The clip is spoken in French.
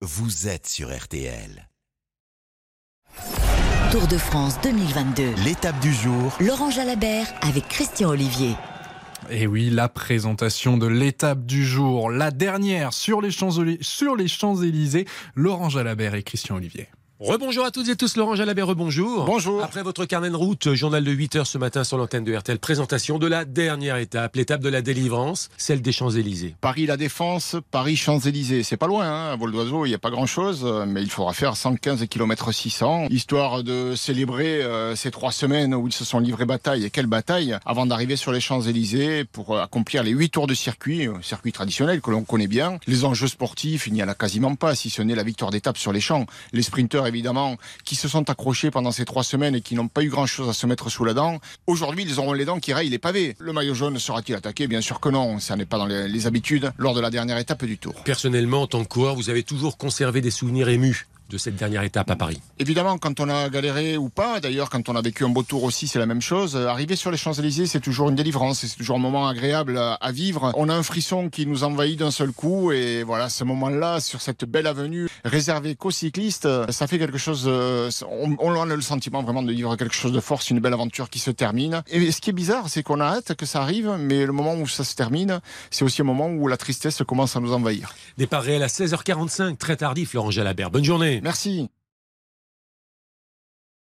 vous êtes sur RTL. Tour de France 2022. L'étape du jour, Laurent Jalabert avec Christian Olivier. Et oui, la présentation de l'étape du jour, la dernière sur les Champs-Élysées, sur les Champs-Élysées, Laurent Jalabert et Christian Olivier. Rebonjour à toutes et tous, Laurent Jalabert, rebonjour. Bonjour. Après votre carnet de route, journal de 8 heures ce matin sur l'antenne de RTL, présentation de la dernière étape, l'étape de la délivrance, celle des Champs-Élysées. Paris La Défense, Paris Champs-Élysées. C'est pas loin, hein, à vol d'oiseau, il n'y a pas grand-chose, euh, mais il faudra faire 115 km 600, histoire de célébrer euh, ces trois semaines où ils se sont livrés bataille. Et quelle bataille? Avant d'arriver sur les Champs-Élysées pour euh, accomplir les huit tours de circuit, euh, circuit traditionnel que l'on connaît bien. Les enjeux sportifs, il n'y en a quasiment pas, si ce n'est la victoire d'étape sur les champs. Les sprinteurs, évidemment, qui se sont accrochés pendant ces trois semaines et qui n'ont pas eu grand-chose à se mettre sous la dent. Aujourd'hui, ils auront les dents qui rayent les pavés. Le maillot jaune sera-t-il attaqué? Bien sûr que non, ça n'est pas dans les, les habitudes lors de la dernière étape du tour. Personnellement, en tant que coureur, vous avez toujours conservé des souvenirs émus de cette dernière étape à Paris. Évidemment, quand on a galéré ou pas, d'ailleurs, quand on a vécu un beau tour aussi, c'est la même chose. Euh, Arriver sur les Champs-Élysées, c'est toujours une délivrance, c'est toujours un moment agréable à vivre. On a un frisson qui nous envahit d'un seul coup, et voilà, ce moment-là, sur cette belle avenue réservée qu'aux cyclistes, euh, ça fait quelque chose. euh, On, on a le sentiment vraiment de vivre quelque chose de fort, une belle aventure qui se termine. Et ce qui est bizarre, c'est qu'on a hâte que ça arrive, mais le moment où ça se termine, c'est aussi un moment où la tristesse commence à nous envahir. Départ réel à 16h45, très tardif, Laurent Jalabert. Bonne Merci.